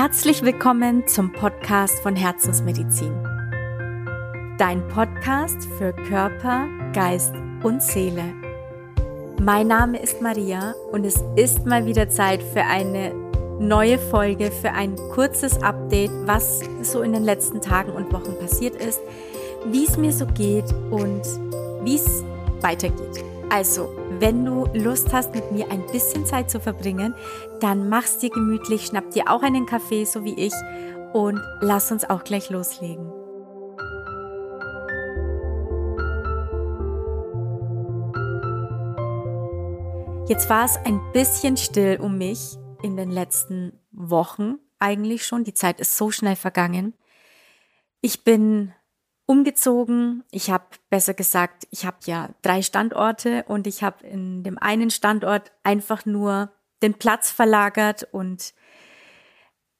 Herzlich willkommen zum Podcast von Herzensmedizin. Dein Podcast für Körper, Geist und Seele. Mein Name ist Maria und es ist mal wieder Zeit für eine neue Folge, für ein kurzes Update, was so in den letzten Tagen und Wochen passiert ist, wie es mir so geht und wie es weitergeht. Also, wenn du Lust hast, mit mir ein bisschen Zeit zu verbringen, dann mach's dir gemütlich, schnapp dir auch einen Kaffee, so wie ich, und lass uns auch gleich loslegen. Jetzt war es ein bisschen still um mich in den letzten Wochen eigentlich schon. Die Zeit ist so schnell vergangen. Ich bin umgezogen. Ich habe besser gesagt, ich habe ja drei Standorte und ich habe in dem einen Standort einfach nur den Platz verlagert und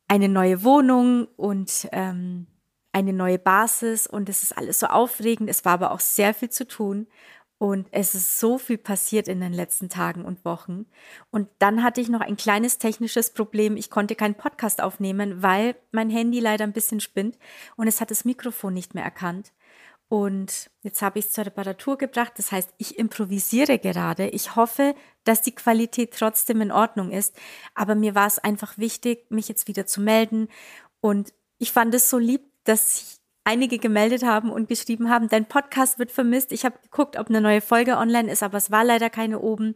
eine neue Wohnung und ähm, eine neue Basis und es ist alles so aufregend. Es war aber auch sehr viel zu tun und es ist so viel passiert in den letzten Tagen und Wochen. Und dann hatte ich noch ein kleines technisches Problem. Ich konnte keinen Podcast aufnehmen, weil mein Handy leider ein bisschen spinnt und es hat das Mikrofon nicht mehr erkannt. Und jetzt habe ich es zur Reparatur gebracht. Das heißt, ich improvisiere gerade. Ich hoffe, dass die Qualität trotzdem in Ordnung ist. Aber mir war es einfach wichtig, mich jetzt wieder zu melden. Und ich fand es so lieb, dass ich einige gemeldet haben und geschrieben haben, dein Podcast wird vermisst. Ich habe geguckt, ob eine neue Folge online ist, aber es war leider keine oben.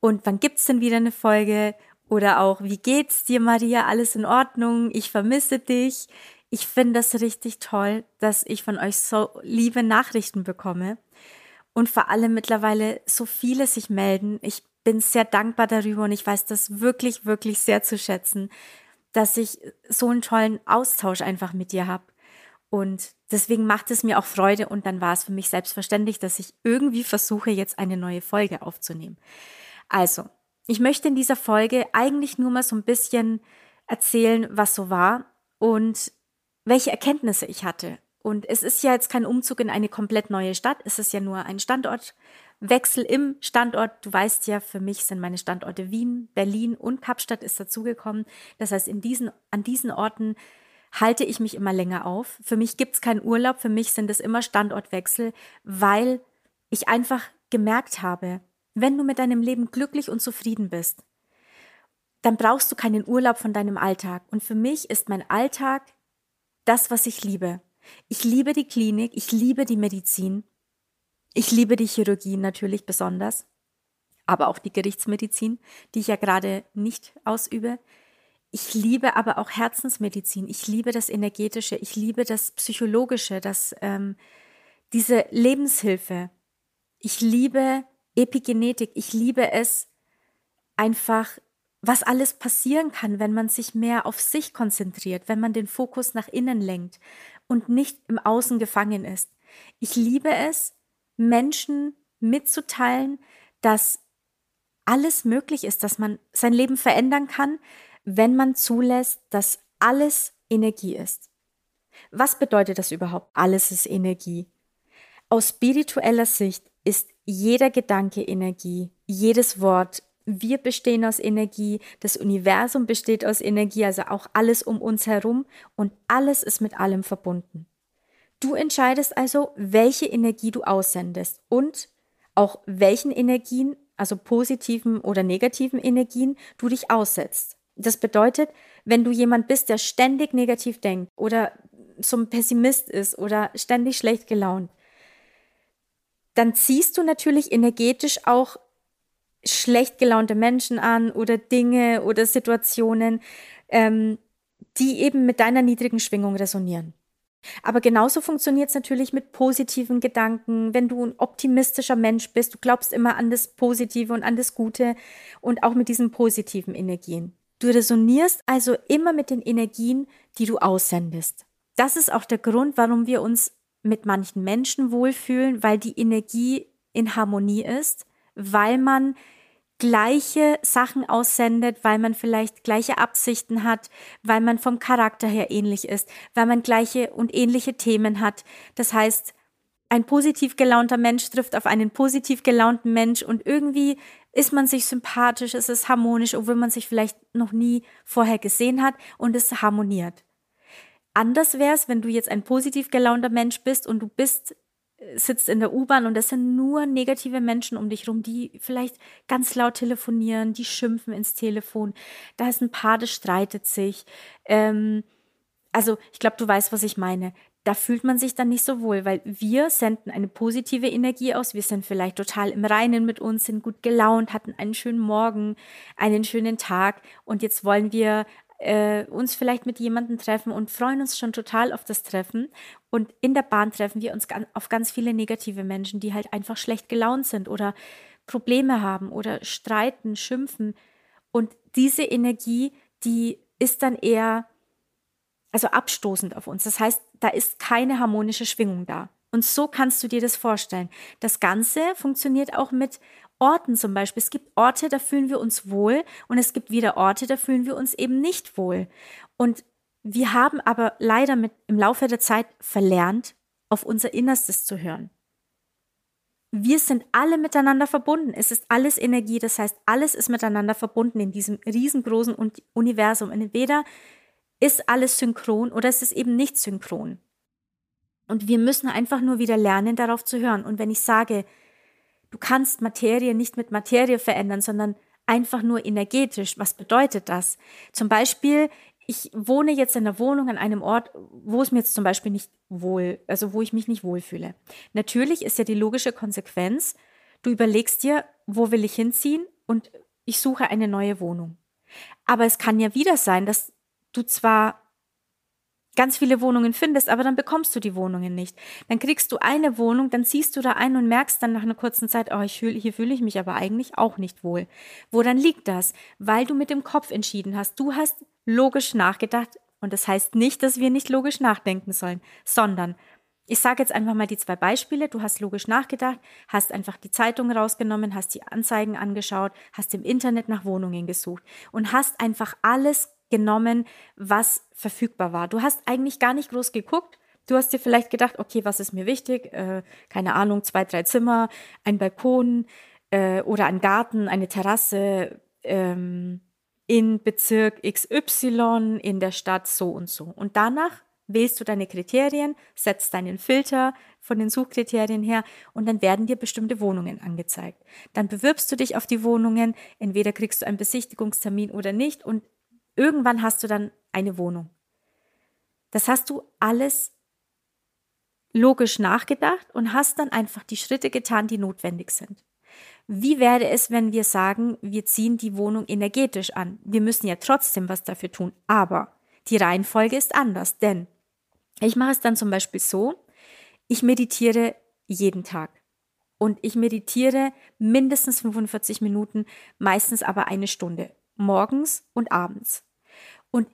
Und wann gibt's denn wieder eine Folge? Oder auch, wie geht's dir, Maria? Alles in Ordnung? Ich vermisse dich. Ich finde das richtig toll, dass ich von euch so liebe Nachrichten bekomme und vor allem mittlerweile so viele sich melden. Ich bin sehr dankbar darüber und ich weiß das wirklich, wirklich sehr zu schätzen, dass ich so einen tollen Austausch einfach mit dir habe. Und deswegen macht es mir auch Freude und dann war es für mich selbstverständlich, dass ich irgendwie versuche, jetzt eine neue Folge aufzunehmen. Also, ich möchte in dieser Folge eigentlich nur mal so ein bisschen erzählen, was so war und welche Erkenntnisse ich hatte. Und es ist ja jetzt kein Umzug in eine komplett neue Stadt, es ist ja nur ein Standortwechsel im Standort. Du weißt ja, für mich sind meine Standorte Wien, Berlin und Kapstadt ist dazugekommen. Das heißt, in diesen, an diesen Orten halte ich mich immer länger auf. Für mich gibt es keinen Urlaub, für mich sind es immer Standortwechsel, weil ich einfach gemerkt habe, wenn du mit deinem Leben glücklich und zufrieden bist, dann brauchst du keinen Urlaub von deinem Alltag. Und für mich ist mein Alltag das, was ich liebe. Ich liebe die Klinik, ich liebe die Medizin, ich liebe die Chirurgie natürlich besonders, aber auch die Gerichtsmedizin, die ich ja gerade nicht ausübe. Ich liebe aber auch Herzensmedizin. Ich liebe das Energetische. Ich liebe das Psychologische, das, ähm, diese Lebenshilfe. Ich liebe Epigenetik. Ich liebe es einfach, was alles passieren kann, wenn man sich mehr auf sich konzentriert, wenn man den Fokus nach innen lenkt und nicht im Außen gefangen ist. Ich liebe es, Menschen mitzuteilen, dass alles möglich ist, dass man sein Leben verändern kann, wenn man zulässt, dass alles Energie ist. Was bedeutet das überhaupt? Alles ist Energie. Aus spiritueller Sicht ist jeder Gedanke Energie, jedes Wort. Wir bestehen aus Energie, das Universum besteht aus Energie, also auch alles um uns herum und alles ist mit allem verbunden. Du entscheidest also, welche Energie du aussendest und auch welchen Energien, also positiven oder negativen Energien, du dich aussetzt. Das bedeutet, wenn du jemand bist, der ständig negativ denkt oder so ein Pessimist ist oder ständig schlecht gelaunt, dann ziehst du natürlich energetisch auch schlecht gelaunte Menschen an oder Dinge oder Situationen, ähm, die eben mit deiner niedrigen Schwingung resonieren. Aber genauso funktioniert es natürlich mit positiven Gedanken, wenn du ein optimistischer Mensch bist, du glaubst immer an das Positive und an das Gute und auch mit diesen positiven Energien. Du resonierst also immer mit den Energien, die du aussendest. Das ist auch der Grund, warum wir uns mit manchen Menschen wohlfühlen, weil die Energie in Harmonie ist, weil man gleiche Sachen aussendet, weil man vielleicht gleiche Absichten hat, weil man vom Charakter her ähnlich ist, weil man gleiche und ähnliche Themen hat. Das heißt, ein positiv gelaunter Mensch trifft auf einen positiv gelaunten Mensch und irgendwie ist man sich sympathisch, es ist harmonisch, obwohl man sich vielleicht noch nie vorher gesehen hat und es harmoniert. Anders wäre es, wenn du jetzt ein positiv gelaunter Mensch bist und du bist sitzt in der U-Bahn und das sind nur negative Menschen um dich rum, die vielleicht ganz laut telefonieren, die schimpfen ins Telefon. Da ist ein Paar, das streitet sich. Ähm, also ich glaube, du weißt, was ich meine. Da fühlt man sich dann nicht so wohl, weil wir senden eine positive Energie aus. Wir sind vielleicht total im Reinen mit uns, sind gut gelaunt, hatten einen schönen Morgen, einen schönen Tag und jetzt wollen wir äh, uns vielleicht mit jemandem treffen und freuen uns schon total auf das Treffen. Und in der Bahn treffen wir uns auf ganz viele negative Menschen, die halt einfach schlecht gelaunt sind oder Probleme haben oder streiten, schimpfen. Und diese Energie, die ist dann eher, also abstoßend auf uns. Das heißt, da ist keine harmonische Schwingung da. Und so kannst du dir das vorstellen. Das Ganze funktioniert auch mit Orten zum Beispiel. Es gibt Orte, da fühlen wir uns wohl und es gibt wieder Orte, da fühlen wir uns eben nicht wohl. Und wir haben aber leider mit, im Laufe der Zeit verlernt, auf unser Innerstes zu hören. Wir sind alle miteinander verbunden. Es ist alles Energie. Das heißt, alles ist miteinander verbunden in diesem riesengroßen Universum. Entweder ist alles synchron oder es ist eben nicht synchron. Und wir müssen einfach nur wieder lernen, darauf zu hören. Und wenn ich sage, Du kannst Materie nicht mit Materie verändern, sondern einfach nur energetisch. Was bedeutet das? Zum Beispiel, ich wohne jetzt in einer Wohnung an einem Ort, wo es mir jetzt zum Beispiel nicht wohl, also wo ich mich nicht wohlfühle. Natürlich ist ja die logische Konsequenz, du überlegst dir, wo will ich hinziehen und ich suche eine neue Wohnung. Aber es kann ja wieder sein, dass du zwar ganz viele Wohnungen findest, aber dann bekommst du die Wohnungen nicht. Dann kriegst du eine Wohnung, dann ziehst du da ein und merkst dann nach einer kurzen Zeit, oh, ich hier fühle ich mich aber eigentlich auch nicht wohl. Wo dann liegt das? Weil du mit dem Kopf entschieden hast. Du hast logisch nachgedacht und das heißt nicht, dass wir nicht logisch nachdenken sollen, sondern ich sage jetzt einfach mal die zwei Beispiele. Du hast logisch nachgedacht, hast einfach die Zeitung rausgenommen, hast die Anzeigen angeschaut, hast im Internet nach Wohnungen gesucht und hast einfach alles genommen, was verfügbar war. Du hast eigentlich gar nicht groß geguckt. Du hast dir vielleicht gedacht, okay, was ist mir wichtig? Äh, keine Ahnung, zwei, drei Zimmer, ein Balkon äh, oder ein Garten, eine Terrasse ähm, in Bezirk XY, in der Stadt so und so. Und danach wählst du deine Kriterien, setzt deinen Filter von den Suchkriterien her und dann werden dir bestimmte Wohnungen angezeigt. Dann bewirbst du dich auf die Wohnungen, entweder kriegst du einen Besichtigungstermin oder nicht und Irgendwann hast du dann eine Wohnung. Das hast du alles logisch nachgedacht und hast dann einfach die Schritte getan, die notwendig sind. Wie wäre es, wenn wir sagen, wir ziehen die Wohnung energetisch an? Wir müssen ja trotzdem was dafür tun, aber die Reihenfolge ist anders, denn ich mache es dann zum Beispiel so, ich meditiere jeden Tag. Und ich meditiere mindestens 45 Minuten, meistens aber eine Stunde morgens und abends. Und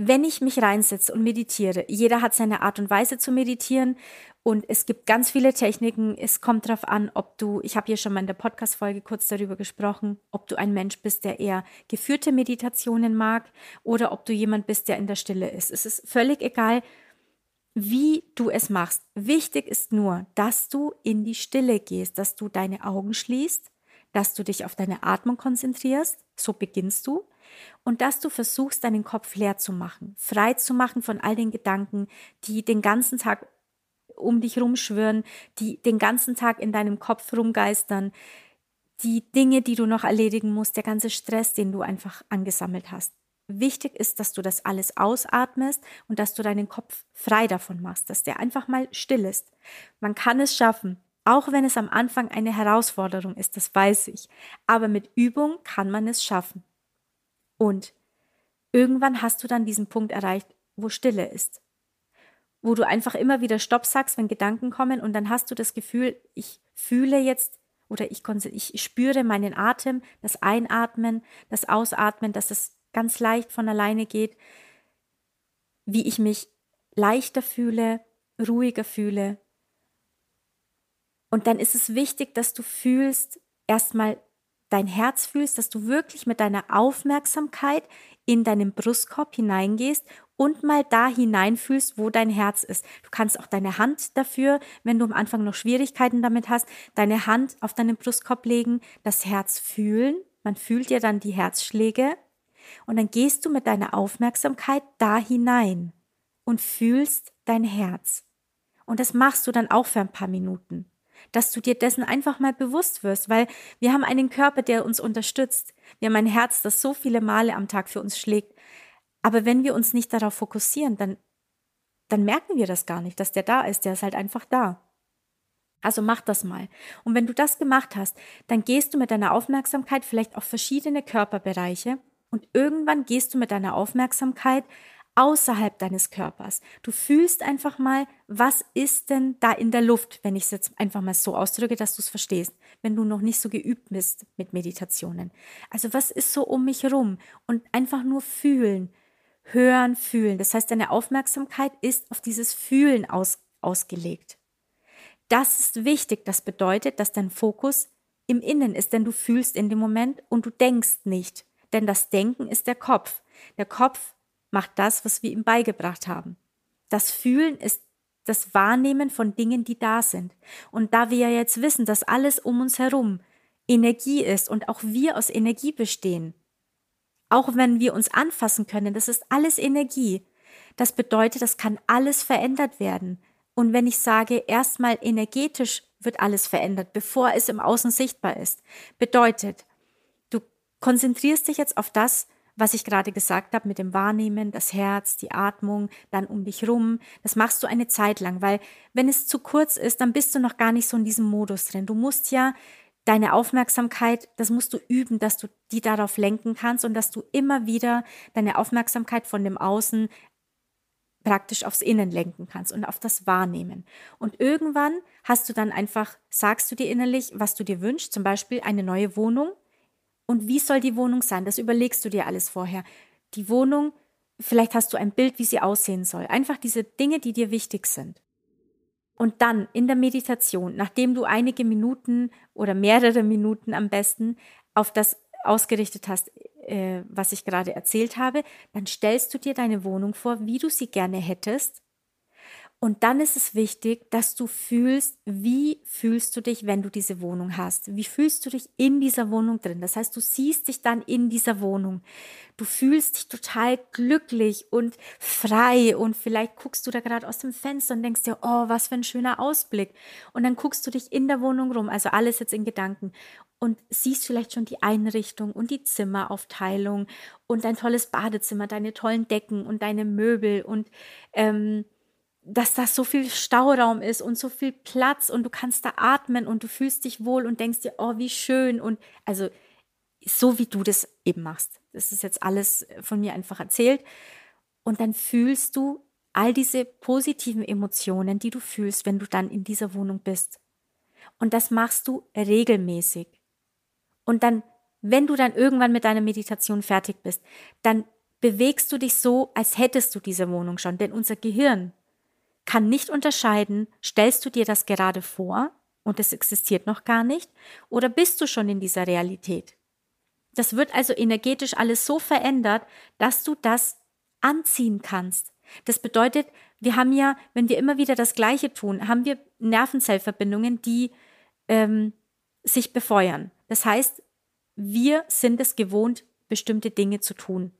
wenn ich mich reinsetze und meditiere, jeder hat seine Art und Weise zu meditieren und es gibt ganz viele Techniken. Es kommt darauf an, ob du, ich habe hier schon mal in der Podcast-Folge kurz darüber gesprochen, ob du ein Mensch bist, der eher geführte Meditationen mag oder ob du jemand bist, der in der Stille ist. Es ist völlig egal, wie du es machst. Wichtig ist nur, dass du in die Stille gehst, dass du deine Augen schließt dass du dich auf deine Atmung konzentrierst, so beginnst du, und dass du versuchst, deinen Kopf leer zu machen, frei zu machen von all den Gedanken, die den ganzen Tag um dich rumschwirren, die den ganzen Tag in deinem Kopf rumgeistern, die Dinge, die du noch erledigen musst, der ganze Stress, den du einfach angesammelt hast. Wichtig ist, dass du das alles ausatmest und dass du deinen Kopf frei davon machst, dass der einfach mal still ist. Man kann es schaffen. Auch wenn es am Anfang eine Herausforderung ist, das weiß ich. Aber mit Übung kann man es schaffen. Und irgendwann hast du dann diesen Punkt erreicht, wo Stille ist. Wo du einfach immer wieder Stopp sagst, wenn Gedanken kommen und dann hast du das Gefühl, ich fühle jetzt oder ich, ich spüre meinen Atem, das Einatmen, das Ausatmen, dass es ganz leicht von alleine geht, wie ich mich leichter fühle, ruhiger fühle, und dann ist es wichtig, dass du fühlst, erstmal dein Herz fühlst, dass du wirklich mit deiner Aufmerksamkeit in deinen Brustkorb hineingehst und mal da hineinfühlst, wo dein Herz ist. Du kannst auch deine Hand dafür, wenn du am Anfang noch Schwierigkeiten damit hast, deine Hand auf deinen Brustkorb legen, das Herz fühlen. Man fühlt dir dann die Herzschläge und dann gehst du mit deiner Aufmerksamkeit da hinein und fühlst dein Herz. Und das machst du dann auch für ein paar Minuten, dass du dir dessen einfach mal bewusst wirst, weil wir haben einen Körper, der uns unterstützt. Wir haben ein Herz, das so viele Male am Tag für uns schlägt. Aber wenn wir uns nicht darauf fokussieren, dann, dann merken wir das gar nicht, dass der da ist. Der ist halt einfach da. Also mach das mal. Und wenn du das gemacht hast, dann gehst du mit deiner Aufmerksamkeit vielleicht auf verschiedene Körperbereiche und irgendwann gehst du mit deiner Aufmerksamkeit außerhalb deines Körpers. Du fühlst einfach mal, was ist denn da in der Luft, wenn ich es jetzt einfach mal so ausdrücke, dass du es verstehst, wenn du noch nicht so geübt bist mit Meditationen. Also was ist so um mich rum und einfach nur fühlen, hören, fühlen. Das heißt, deine Aufmerksamkeit ist auf dieses Fühlen aus, ausgelegt. Das ist wichtig. Das bedeutet, dass dein Fokus im Innen ist, denn du fühlst in dem Moment und du denkst nicht. Denn das Denken ist der Kopf. Der Kopf macht das, was wir ihm beigebracht haben. Das Fühlen ist das Wahrnehmen von Dingen, die da sind. Und da wir ja jetzt wissen, dass alles um uns herum Energie ist und auch wir aus Energie bestehen, auch wenn wir uns anfassen können, das ist alles Energie. Das bedeutet, das kann alles verändert werden. Und wenn ich sage, erstmal energetisch wird alles verändert, bevor es im Außen sichtbar ist, bedeutet, du konzentrierst dich jetzt auf das, was ich gerade gesagt habe mit dem Wahrnehmen, das Herz, die Atmung, dann um dich rum. Das machst du eine Zeit lang, weil wenn es zu kurz ist, dann bist du noch gar nicht so in diesem Modus drin. Du musst ja deine Aufmerksamkeit, das musst du üben, dass du die darauf lenken kannst und dass du immer wieder deine Aufmerksamkeit von dem Außen praktisch aufs Innen lenken kannst und auf das Wahrnehmen. Und irgendwann hast du dann einfach, sagst du dir innerlich, was du dir wünschst, zum Beispiel eine neue Wohnung. Und wie soll die Wohnung sein? Das überlegst du dir alles vorher. Die Wohnung, vielleicht hast du ein Bild, wie sie aussehen soll. Einfach diese Dinge, die dir wichtig sind. Und dann in der Meditation, nachdem du einige Minuten oder mehrere Minuten am besten auf das ausgerichtet hast, äh, was ich gerade erzählt habe, dann stellst du dir deine Wohnung vor, wie du sie gerne hättest und dann ist es wichtig, dass du fühlst, wie fühlst du dich, wenn du diese Wohnung hast? Wie fühlst du dich in dieser Wohnung drin? Das heißt, du siehst dich dann in dieser Wohnung. Du fühlst dich total glücklich und frei und vielleicht guckst du da gerade aus dem Fenster und denkst dir, oh, was für ein schöner Ausblick. Und dann guckst du dich in der Wohnung rum, also alles jetzt in Gedanken und siehst vielleicht schon die Einrichtung und die Zimmeraufteilung und dein tolles Badezimmer, deine tollen Decken und deine Möbel und ähm, dass da so viel Stauraum ist und so viel Platz und du kannst da atmen und du fühlst dich wohl und denkst dir, oh, wie schön und also so wie du das eben machst. Das ist jetzt alles von mir einfach erzählt. Und dann fühlst du all diese positiven Emotionen, die du fühlst, wenn du dann in dieser Wohnung bist. Und das machst du regelmäßig. Und dann, wenn du dann irgendwann mit deiner Meditation fertig bist, dann bewegst du dich so, als hättest du diese Wohnung schon. Denn unser Gehirn kann nicht unterscheiden, stellst du dir das gerade vor und es existiert noch gar nicht, oder bist du schon in dieser Realität? Das wird also energetisch alles so verändert, dass du das anziehen kannst. Das bedeutet, wir haben ja, wenn wir immer wieder das Gleiche tun, haben wir Nervenzellverbindungen, die ähm, sich befeuern. Das heißt, wir sind es gewohnt, bestimmte Dinge zu tun.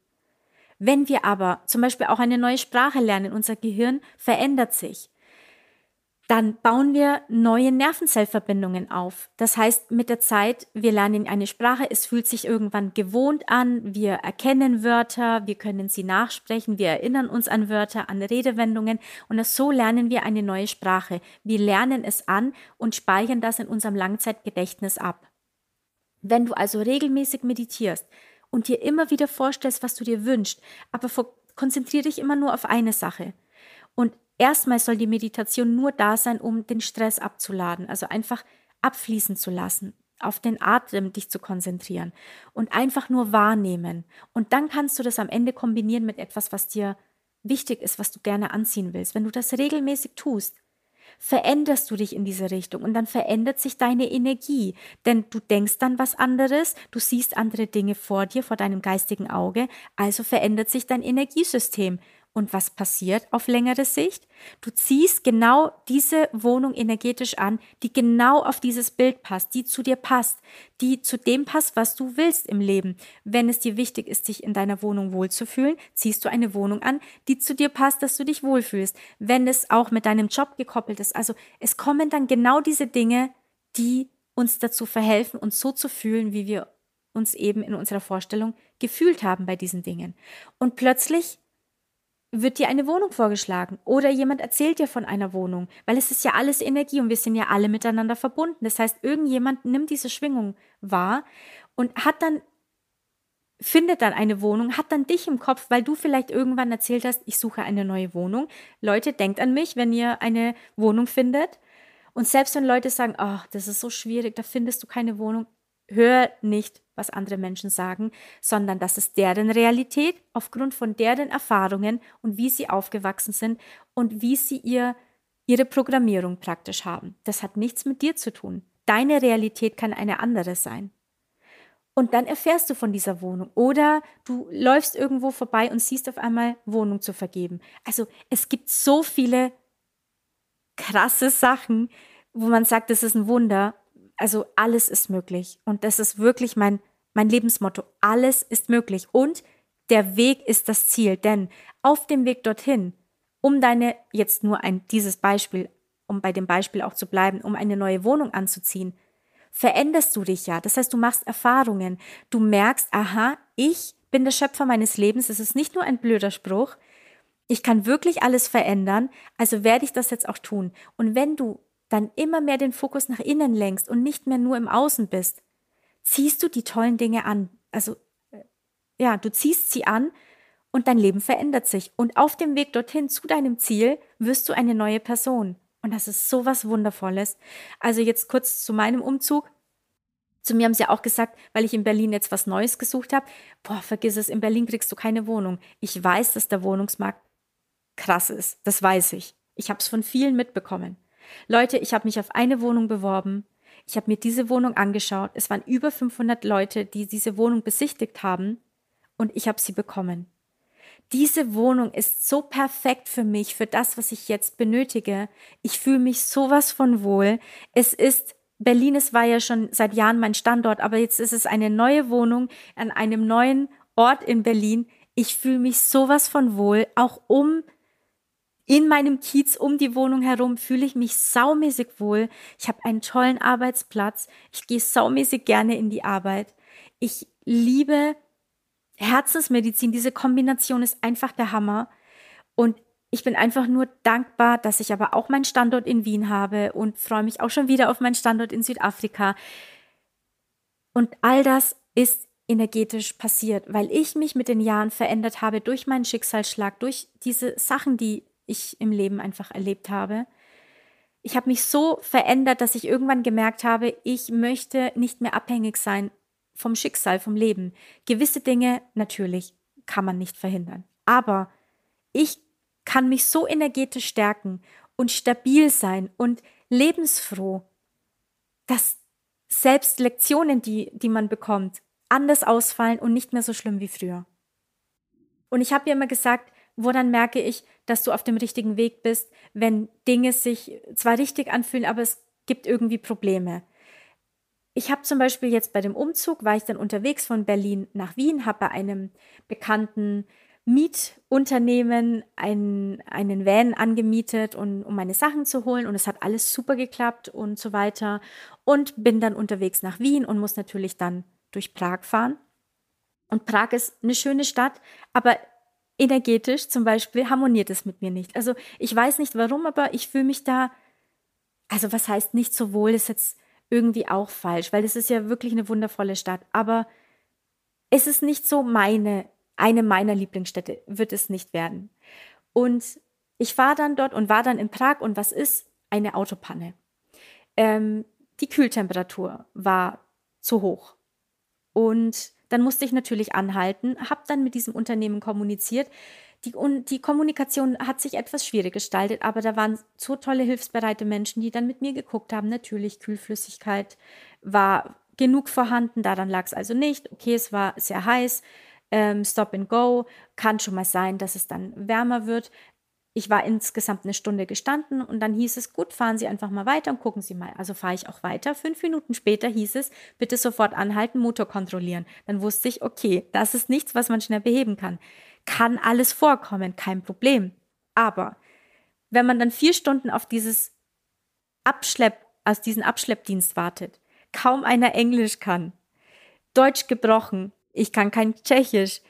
Wenn wir aber zum Beispiel auch eine neue Sprache lernen, unser Gehirn verändert sich, dann bauen wir neue Nervenzellverbindungen auf. Das heißt, mit der Zeit, wir lernen eine Sprache, es fühlt sich irgendwann gewohnt an, wir erkennen Wörter, wir können sie nachsprechen, wir erinnern uns an Wörter, an Redewendungen und so lernen wir eine neue Sprache. Wir lernen es an und speichern das in unserem Langzeitgedächtnis ab. Wenn du also regelmäßig meditierst, und dir immer wieder vorstellst, was du dir wünschst, aber konzentriere dich immer nur auf eine Sache. Und erstmal soll die Meditation nur da sein, um den Stress abzuladen, also einfach abfließen zu lassen, auf den Atem dich zu konzentrieren und einfach nur wahrnehmen. Und dann kannst du das am Ende kombinieren mit etwas, was dir wichtig ist, was du gerne anziehen willst. Wenn du das regelmäßig tust, veränderst du dich in diese Richtung und dann verändert sich deine Energie, denn du denkst dann was anderes, du siehst andere Dinge vor dir, vor deinem geistigen Auge, also verändert sich dein Energiesystem Und was passiert auf längere Sicht? Du ziehst genau diese Wohnung energetisch an, die genau auf dieses Bild passt, die zu dir passt, die zu dem passt, was du willst im Leben. Wenn es dir wichtig ist, dich in deiner Wohnung wohlzufühlen, ziehst du eine Wohnung an, die zu dir passt, dass du dich wohlfühlst. Wenn es auch mit deinem Job gekoppelt ist, also es kommen dann genau diese Dinge, die uns dazu verhelfen, uns so zu fühlen, wie wir uns eben in unserer Vorstellung gefühlt haben bei diesen Dingen. Und plötzlich wird dir eine Wohnung vorgeschlagen oder jemand erzählt dir von einer Wohnung, weil es ist ja alles Energie und wir sind ja alle miteinander verbunden. Das heißt, irgendjemand nimmt diese Schwingung wahr und hat dann findet dann eine Wohnung, hat dann dich im Kopf, weil du vielleicht irgendwann erzählt hast, ich suche eine neue Wohnung. Leute, denkt an mich, wenn ihr eine Wohnung findet. Und selbst wenn Leute sagen, ach, oh, das ist so schwierig, da findest du keine Wohnung, hör nicht, was andere Menschen sagen, sondern das ist deren Realität aufgrund von deren Erfahrungen und wie sie aufgewachsen sind und wie sie ihr, ihre Programmierung praktisch haben. Das hat nichts mit dir zu tun. Deine Realität kann eine andere sein. Und dann erfährst du von dieser Wohnung oder du läufst irgendwo vorbei und siehst auf einmal Wohnung zu vergeben. Also es gibt so viele krasse Sachen, wo man sagt, das ist ein Wunder also alles ist möglich. Und das ist wirklich mein, mein Lebensmotto. Alles ist möglich. Und der Weg ist das Ziel. Denn auf dem Weg dorthin, um deine, jetzt nur ein, dieses Beispiel, um bei dem Beispiel auch zu bleiben, um eine neue Wohnung anzuziehen, veränderst du dich ja. Das heißt, du machst Erfahrungen. Du merkst, aha, ich bin der Schöpfer meines Lebens. Es ist nicht nur ein blöder Spruch. Ich kann wirklich alles verändern. Also werde ich das jetzt auch tun. Und wenn du dann immer mehr den Fokus nach innen lenkst und nicht mehr nur im Außen bist, ziehst du die tollen Dinge an. Also äh, ja, du ziehst sie an und dein Leben verändert sich. Und auf dem Weg dorthin zu deinem Ziel wirst du eine neue Person. Und das ist so was Wundervolles. Also jetzt kurz zu meinem Umzug. Zu mir haben sie auch gesagt, weil ich in Berlin jetzt was Neues gesucht habe, boah, vergiss es, in Berlin kriegst du keine Wohnung. Ich weiß, dass der Wohnungsmarkt krass ist. Das weiß ich. Ich habe es von vielen mitbekommen. Leute, ich habe mich auf eine Wohnung beworben. Ich habe mir diese Wohnung angeschaut. Es waren über 500 Leute, die diese Wohnung besichtigt haben und ich habe sie bekommen. Diese Wohnung ist so perfekt für mich, für das, was ich jetzt benötige. Ich fühle mich sowas von wohl. Es ist Berlin, es war ja schon seit Jahren mein Standort, aber jetzt ist es eine neue Wohnung an einem neuen Ort in Berlin. Ich fühle mich sowas von wohl, auch um in meinem Kiez um die Wohnung herum fühle ich mich saumäßig wohl. Ich habe einen tollen Arbeitsplatz. Ich gehe saumäßig gerne in die Arbeit. Ich liebe Herzensmedizin. Diese Kombination ist einfach der Hammer. Und ich bin einfach nur dankbar, dass ich aber auch meinen Standort in Wien habe und freue mich auch schon wieder auf meinen Standort in Südafrika. Und all das ist energetisch passiert, weil ich mich mit den Jahren verändert habe durch meinen Schicksalsschlag, durch diese Sachen, die ich im Leben einfach erlebt habe. Ich habe mich so verändert, dass ich irgendwann gemerkt habe, ich möchte nicht mehr abhängig sein vom Schicksal, vom Leben. Gewisse Dinge natürlich kann man nicht verhindern. Aber ich kann mich so energetisch stärken und stabil sein und lebensfroh, dass selbst Lektionen, die, die man bekommt, anders ausfallen und nicht mehr so schlimm wie früher. Und ich habe ja immer gesagt, woran merke ich, dass du auf dem richtigen Weg bist, wenn Dinge sich zwar richtig anfühlen, aber es gibt irgendwie Probleme. Ich habe zum Beispiel jetzt bei dem Umzug, war ich dann unterwegs von Berlin nach Wien, habe bei einem bekannten Mietunternehmen einen, einen Van angemietet, und, um meine Sachen zu holen und es hat alles super geklappt und so weiter und bin dann unterwegs nach Wien und muss natürlich dann durch Prag fahren. Und Prag ist eine schöne Stadt, aber energetisch zum Beispiel harmoniert es mit mir nicht. Also ich weiß nicht warum, aber ich fühle mich da, also was heißt nicht so wohl, ist jetzt irgendwie auch falsch, weil es ist ja wirklich eine wundervolle Stadt. Aber es ist nicht so meine, eine meiner Lieblingsstädte, wird es nicht werden. Und ich war dann dort und war dann in Prag und was ist? Eine Autopanne. Ähm, die Kühltemperatur war zu hoch. Und dann musste ich natürlich anhalten, habe dann mit diesem Unternehmen kommuniziert. Die, die Kommunikation hat sich etwas schwierig gestaltet, aber da waren so tolle hilfsbereite Menschen, die dann mit mir geguckt haben. Natürlich, Kühlflüssigkeit war genug vorhanden, daran lag es also nicht. Okay, es war sehr heiß. ähm, Stop and Go. Kann schon mal sein, dass es dann wärmer wird. Ich war insgesamt eine Stunde gestanden und dann hieß es, gut, fahren Sie einfach mal weiter und gucken Sie mal. Also fahre ich auch weiter. Fünf Minuten später hieß es, bitte sofort anhalten, Motor kontrollieren. Dann wusste ich, okay, das ist nichts, was man schnell beheben kann. Kann alles vorkommen, kein Problem. Aber wenn man dann vier Stunden auf dieses Abschlepp, aus diesen Abschleppdienst wartet, kaum einer Englisch kann, Deutsch gebrochen, ich kann kein Tschechisch,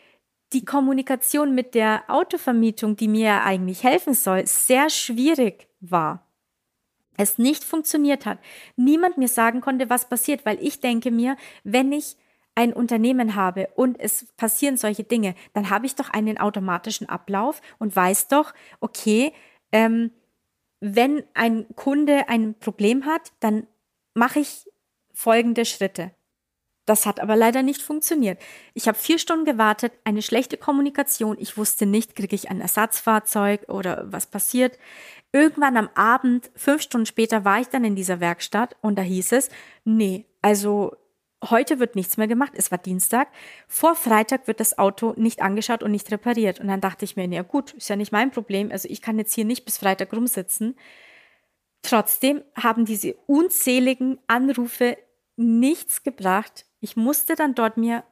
die Kommunikation mit der Autovermietung, die mir eigentlich helfen soll, sehr schwierig war. Es nicht funktioniert hat. Niemand mir sagen konnte, was passiert, weil ich denke mir, wenn ich ein Unternehmen habe und es passieren solche Dinge, dann habe ich doch einen automatischen Ablauf und weiß doch, okay, ähm, wenn ein Kunde ein Problem hat, dann mache ich folgende Schritte. Das hat aber leider nicht funktioniert. Ich habe vier Stunden gewartet, eine schlechte Kommunikation. Ich wusste nicht, kriege ich ein Ersatzfahrzeug oder was passiert. Irgendwann am Abend, fünf Stunden später, war ich dann in dieser Werkstatt und da hieß es, nee, also heute wird nichts mehr gemacht. Es war Dienstag. Vor Freitag wird das Auto nicht angeschaut und nicht repariert. Und dann dachte ich mir, ja gut, ist ja nicht mein Problem. Also ich kann jetzt hier nicht bis Freitag rumsitzen. Trotzdem haben diese unzähligen Anrufe nichts gebracht. Ich musste dann dort mir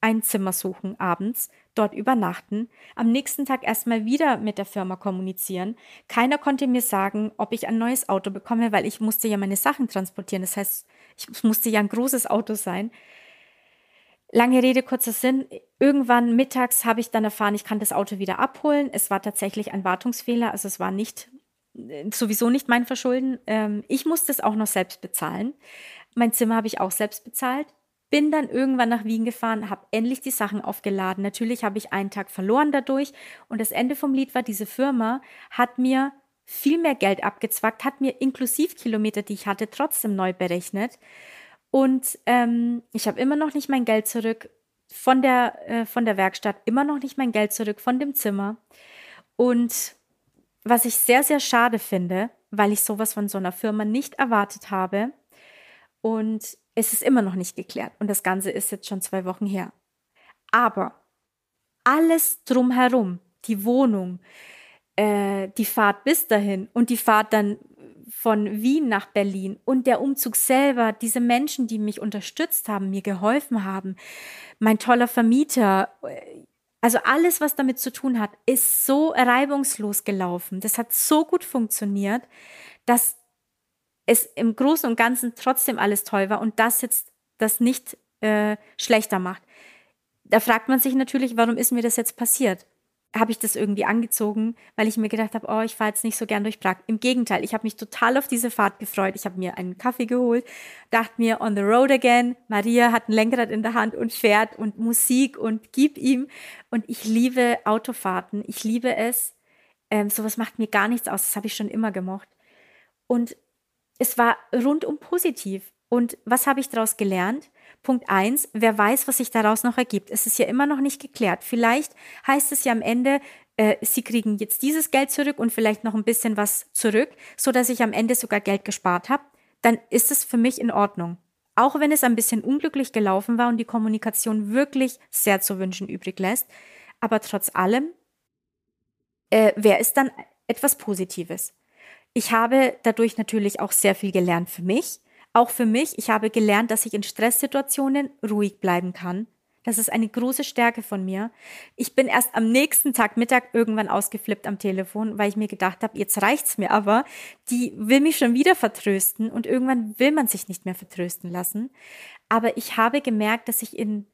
ein Zimmer suchen abends, dort übernachten, am nächsten Tag erstmal wieder mit der Firma kommunizieren. Keiner konnte mir sagen, ob ich ein neues Auto bekomme, weil ich musste ja meine Sachen transportieren. Das heißt, ich musste ja ein großes Auto sein. Lange Rede, kurzer Sinn. Irgendwann mittags habe ich dann erfahren, ich kann das Auto wieder abholen. Es war tatsächlich ein Wartungsfehler, also es war nicht sowieso nicht mein Verschulden. Ähm, ich musste es auch noch selbst bezahlen. Mein Zimmer habe ich auch selbst bezahlt. Bin dann irgendwann nach Wien gefahren, habe endlich die Sachen aufgeladen. Natürlich habe ich einen Tag verloren dadurch. Und das Ende vom Lied war, diese Firma hat mir viel mehr Geld abgezwackt, hat mir inklusiv Kilometer, die ich hatte, trotzdem neu berechnet. Und ähm, ich habe immer noch nicht mein Geld zurück von der, äh, von der Werkstatt, immer noch nicht mein Geld zurück von dem Zimmer. Und was ich sehr, sehr schade finde, weil ich sowas von so einer Firma nicht erwartet habe. Und es ist immer noch nicht geklärt und das Ganze ist jetzt schon zwei Wochen her. Aber alles drumherum, die Wohnung, äh, die Fahrt bis dahin und die Fahrt dann von Wien nach Berlin und der Umzug selber, diese Menschen, die mich unterstützt haben, mir geholfen haben, mein toller Vermieter, also alles, was damit zu tun hat, ist so reibungslos gelaufen. Das hat so gut funktioniert, dass es im Großen und Ganzen trotzdem alles toll war und das jetzt das nicht äh, schlechter macht. Da fragt man sich natürlich, warum ist mir das jetzt passiert? Habe ich das irgendwie angezogen, weil ich mir gedacht habe, oh, ich fahre jetzt nicht so gern durch Prag. Im Gegenteil, ich habe mich total auf diese Fahrt gefreut. Ich habe mir einen Kaffee geholt, dachte mir, on the road again. Maria hat ein Lenkrad in der Hand und fährt und Musik und gib ihm. Und ich liebe Autofahrten. Ich liebe es. Ähm, sowas macht mir gar nichts aus. Das habe ich schon immer gemocht. Und es war rundum positiv. Und was habe ich daraus gelernt? Punkt eins, wer weiß, was sich daraus noch ergibt. Es ist ja immer noch nicht geklärt. Vielleicht heißt es ja am Ende, äh, Sie kriegen jetzt dieses Geld zurück und vielleicht noch ein bisschen was zurück, so dass ich am Ende sogar Geld gespart habe. Dann ist es für mich in Ordnung. Auch wenn es ein bisschen unglücklich gelaufen war und die Kommunikation wirklich sehr zu wünschen übrig lässt. Aber trotz allem äh, wäre es dann etwas Positives. Ich habe dadurch natürlich auch sehr viel gelernt für mich. Auch für mich, ich habe gelernt, dass ich in Stresssituationen ruhig bleiben kann. Das ist eine große Stärke von mir. Ich bin erst am nächsten Tag Mittag irgendwann ausgeflippt am Telefon, weil ich mir gedacht habe, jetzt reicht's mir aber. Die will mich schon wieder vertrösten und irgendwann will man sich nicht mehr vertrösten lassen. Aber ich habe gemerkt, dass ich in,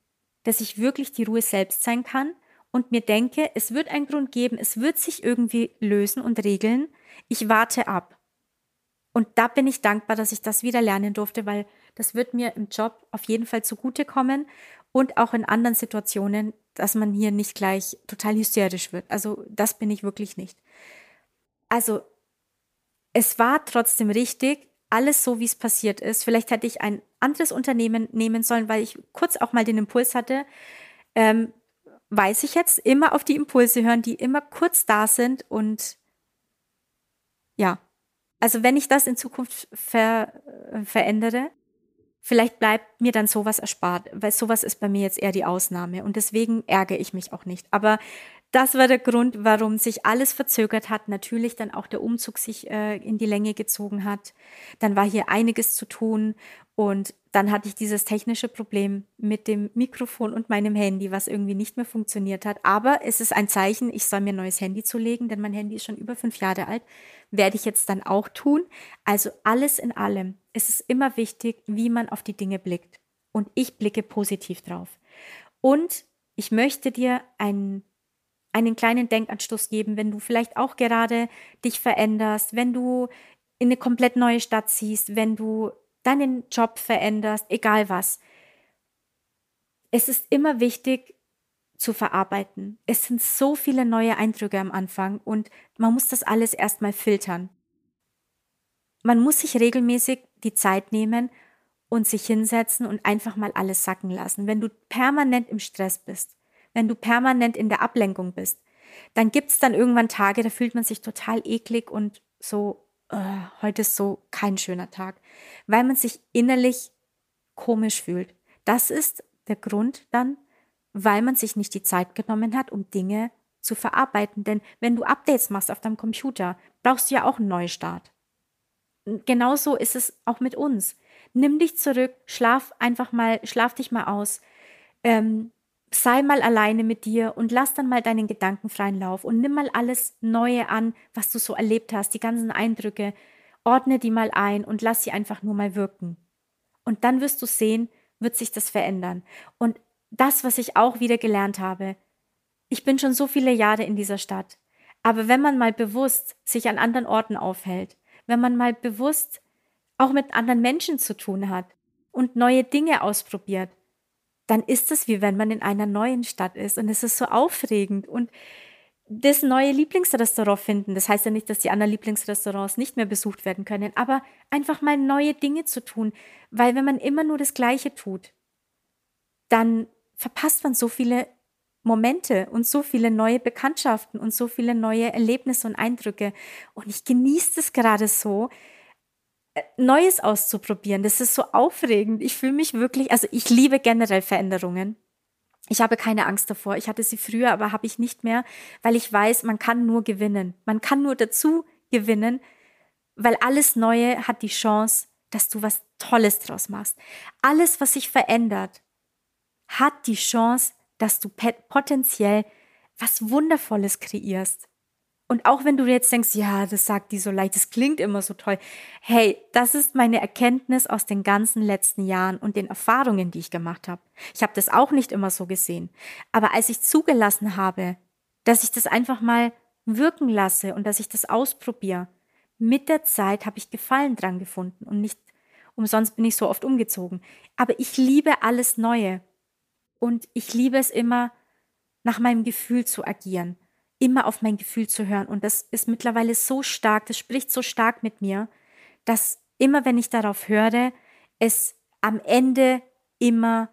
dass ich wirklich die Ruhe selbst sein kann und mir denke, es wird einen Grund geben, es wird sich irgendwie lösen und regeln. Ich warte ab. Und da bin ich dankbar, dass ich das wieder lernen durfte, weil das wird mir im Job auf jeden Fall zugutekommen und auch in anderen Situationen, dass man hier nicht gleich total hysterisch wird. Also das bin ich wirklich nicht. Also es war trotzdem richtig, alles so, wie es passiert ist. Vielleicht hätte ich ein anderes Unternehmen nehmen sollen, weil ich kurz auch mal den Impuls hatte, ähm, weiß ich jetzt, immer auf die Impulse hören, die immer kurz da sind und ja, also wenn ich das in Zukunft ver, äh, verändere, Vielleicht bleibt mir dann sowas erspart, weil sowas ist bei mir jetzt eher die Ausnahme und deswegen ärgere ich mich auch nicht. Aber das war der Grund, warum sich alles verzögert hat. Natürlich dann auch der Umzug sich äh, in die Länge gezogen hat. Dann war hier einiges zu tun und dann hatte ich dieses technische Problem mit dem Mikrofon und meinem Handy, was irgendwie nicht mehr funktioniert hat. Aber es ist ein Zeichen, ich soll mir ein neues Handy zulegen, denn mein Handy ist schon über fünf Jahre alt. Werde ich jetzt dann auch tun. Also alles in allem. Es ist immer wichtig, wie man auf die Dinge blickt. Und ich blicke positiv drauf. Und ich möchte dir einen, einen kleinen Denkanstoß geben, wenn du vielleicht auch gerade dich veränderst, wenn du in eine komplett neue Stadt ziehst, wenn du deinen Job veränderst, egal was. Es ist immer wichtig zu verarbeiten. Es sind so viele neue Eindrücke am Anfang und man muss das alles erstmal filtern. Man muss sich regelmäßig die Zeit nehmen und sich hinsetzen und einfach mal alles sacken lassen. Wenn du permanent im Stress bist, wenn du permanent in der Ablenkung bist, dann gibt es dann irgendwann Tage, da fühlt man sich total eklig und so oh, heute ist so kein schöner Tag, weil man sich innerlich komisch fühlt. Das ist der Grund dann, weil man sich nicht die Zeit genommen hat, um Dinge zu verarbeiten. Denn wenn du Updates machst auf deinem Computer, brauchst du ja auch einen Neustart. Genauso ist es auch mit uns. Nimm dich zurück, schlaf einfach mal, schlaf dich mal aus. Ähm, sei mal alleine mit dir und lass dann mal deinen Gedanken freien Lauf und nimm mal alles Neue an, was du so erlebt hast, die ganzen Eindrücke, ordne die mal ein und lass sie einfach nur mal wirken. Und dann wirst du sehen, wird sich das verändern. Und das, was ich auch wieder gelernt habe, ich bin schon so viele Jahre in dieser Stadt, aber wenn man mal bewusst sich an anderen Orten aufhält, wenn man mal bewusst auch mit anderen Menschen zu tun hat und neue Dinge ausprobiert, dann ist es wie wenn man in einer neuen Stadt ist und es ist so aufregend und das neue Lieblingsrestaurant finden. Das heißt ja nicht, dass die anderen Lieblingsrestaurants nicht mehr besucht werden können, aber einfach mal neue Dinge zu tun, weil wenn man immer nur das Gleiche tut, dann verpasst man so viele Momente und so viele neue Bekanntschaften und so viele neue Erlebnisse und Eindrücke. Und ich genieße es gerade so, Neues auszuprobieren. Das ist so aufregend. Ich fühle mich wirklich, also ich liebe generell Veränderungen. Ich habe keine Angst davor. Ich hatte sie früher, aber habe ich nicht mehr, weil ich weiß, man kann nur gewinnen. Man kann nur dazu gewinnen, weil alles Neue hat die Chance, dass du was Tolles draus machst. Alles, was sich verändert, hat die Chance, dass du potenziell was Wundervolles kreierst. Und auch wenn du jetzt denkst, ja, das sagt die so leicht, das klingt immer so toll. Hey, das ist meine Erkenntnis aus den ganzen letzten Jahren und den Erfahrungen, die ich gemacht habe. Ich habe das auch nicht immer so gesehen. Aber als ich zugelassen habe, dass ich das einfach mal wirken lasse und dass ich das ausprobiere, mit der Zeit habe ich Gefallen dran gefunden und nicht umsonst bin ich so oft umgezogen. Aber ich liebe alles Neue und ich liebe es immer, nach meinem Gefühl zu agieren immer auf mein Gefühl zu hören. Und das ist mittlerweile so stark, das spricht so stark mit mir, dass immer, wenn ich darauf höre, es am Ende immer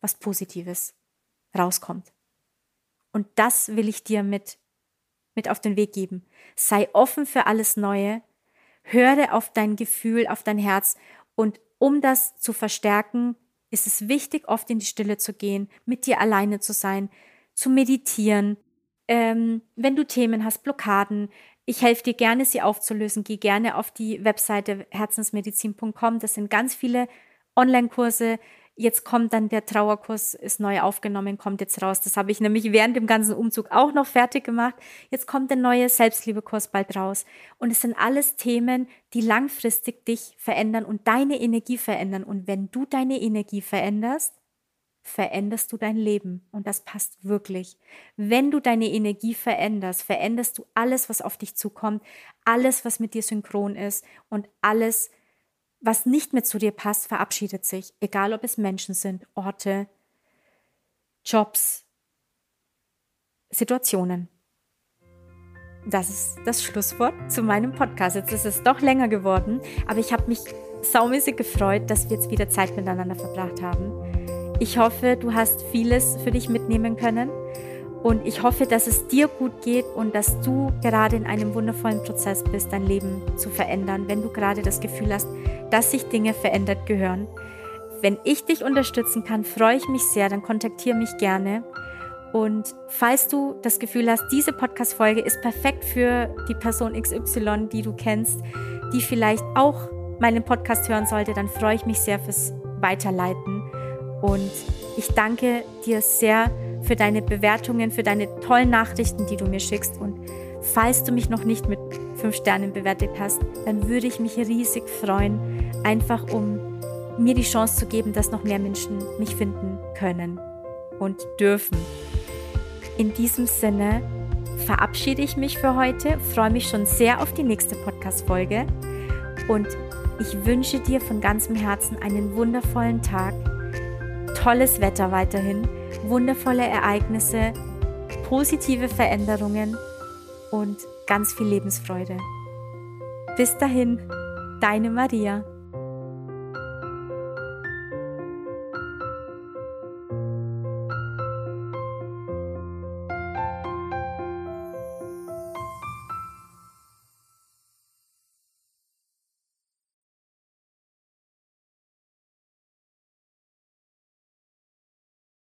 was Positives rauskommt. Und das will ich dir mit, mit auf den Weg geben. Sei offen für alles Neue, höre auf dein Gefühl, auf dein Herz und um das zu verstärken, ist es wichtig, oft in die Stille zu gehen, mit dir alleine zu sein, zu meditieren, ähm, wenn du Themen hast, Blockaden, ich helfe dir gerne, sie aufzulösen. Geh gerne auf die Webseite herzensmedizin.com. Das sind ganz viele Online-Kurse. Jetzt kommt dann der Trauerkurs, ist neu aufgenommen, kommt jetzt raus. Das habe ich nämlich während dem ganzen Umzug auch noch fertig gemacht. Jetzt kommt der neue Selbstliebekurs bald raus. Und es sind alles Themen, die langfristig dich verändern und deine Energie verändern. Und wenn du deine Energie veränderst, veränderst du dein Leben. Und das passt wirklich. Wenn du deine Energie veränderst, veränderst du alles, was auf dich zukommt, alles, was mit dir synchron ist und alles, was nicht mehr zu dir passt, verabschiedet sich. Egal, ob es Menschen sind, Orte, Jobs, Situationen. Das ist das Schlusswort zu meinem Podcast. Jetzt ist es doch länger geworden, aber ich habe mich saumäßig gefreut, dass wir jetzt wieder Zeit miteinander verbracht haben. Ich hoffe, du hast vieles für dich mitnehmen können und ich hoffe, dass es dir gut geht und dass du gerade in einem wundervollen Prozess bist, dein Leben zu verändern, wenn du gerade das Gefühl hast, dass sich Dinge verändert gehören. Wenn ich dich unterstützen kann, freue ich mich sehr, dann kontaktiere mich gerne. Und falls du das Gefühl hast, diese Podcast-Folge ist perfekt für die Person XY, die du kennst, die vielleicht auch meinen Podcast hören sollte, dann freue ich mich sehr fürs Weiterleiten. Und ich danke dir sehr für deine Bewertungen, für deine tollen Nachrichten, die du mir schickst. Und falls du mich noch nicht mit fünf Sternen bewertet hast, dann würde ich mich riesig freuen, einfach um mir die Chance zu geben, dass noch mehr Menschen mich finden können und dürfen. In diesem Sinne verabschiede ich mich für heute, freue mich schon sehr auf die nächste Podcast-Folge und ich wünsche dir von ganzem Herzen einen wundervollen Tag, tolles Wetter weiterhin, wundervolle Ereignisse, positive Veränderungen und ganz viel Lebensfreude. Bis dahin, deine Maria.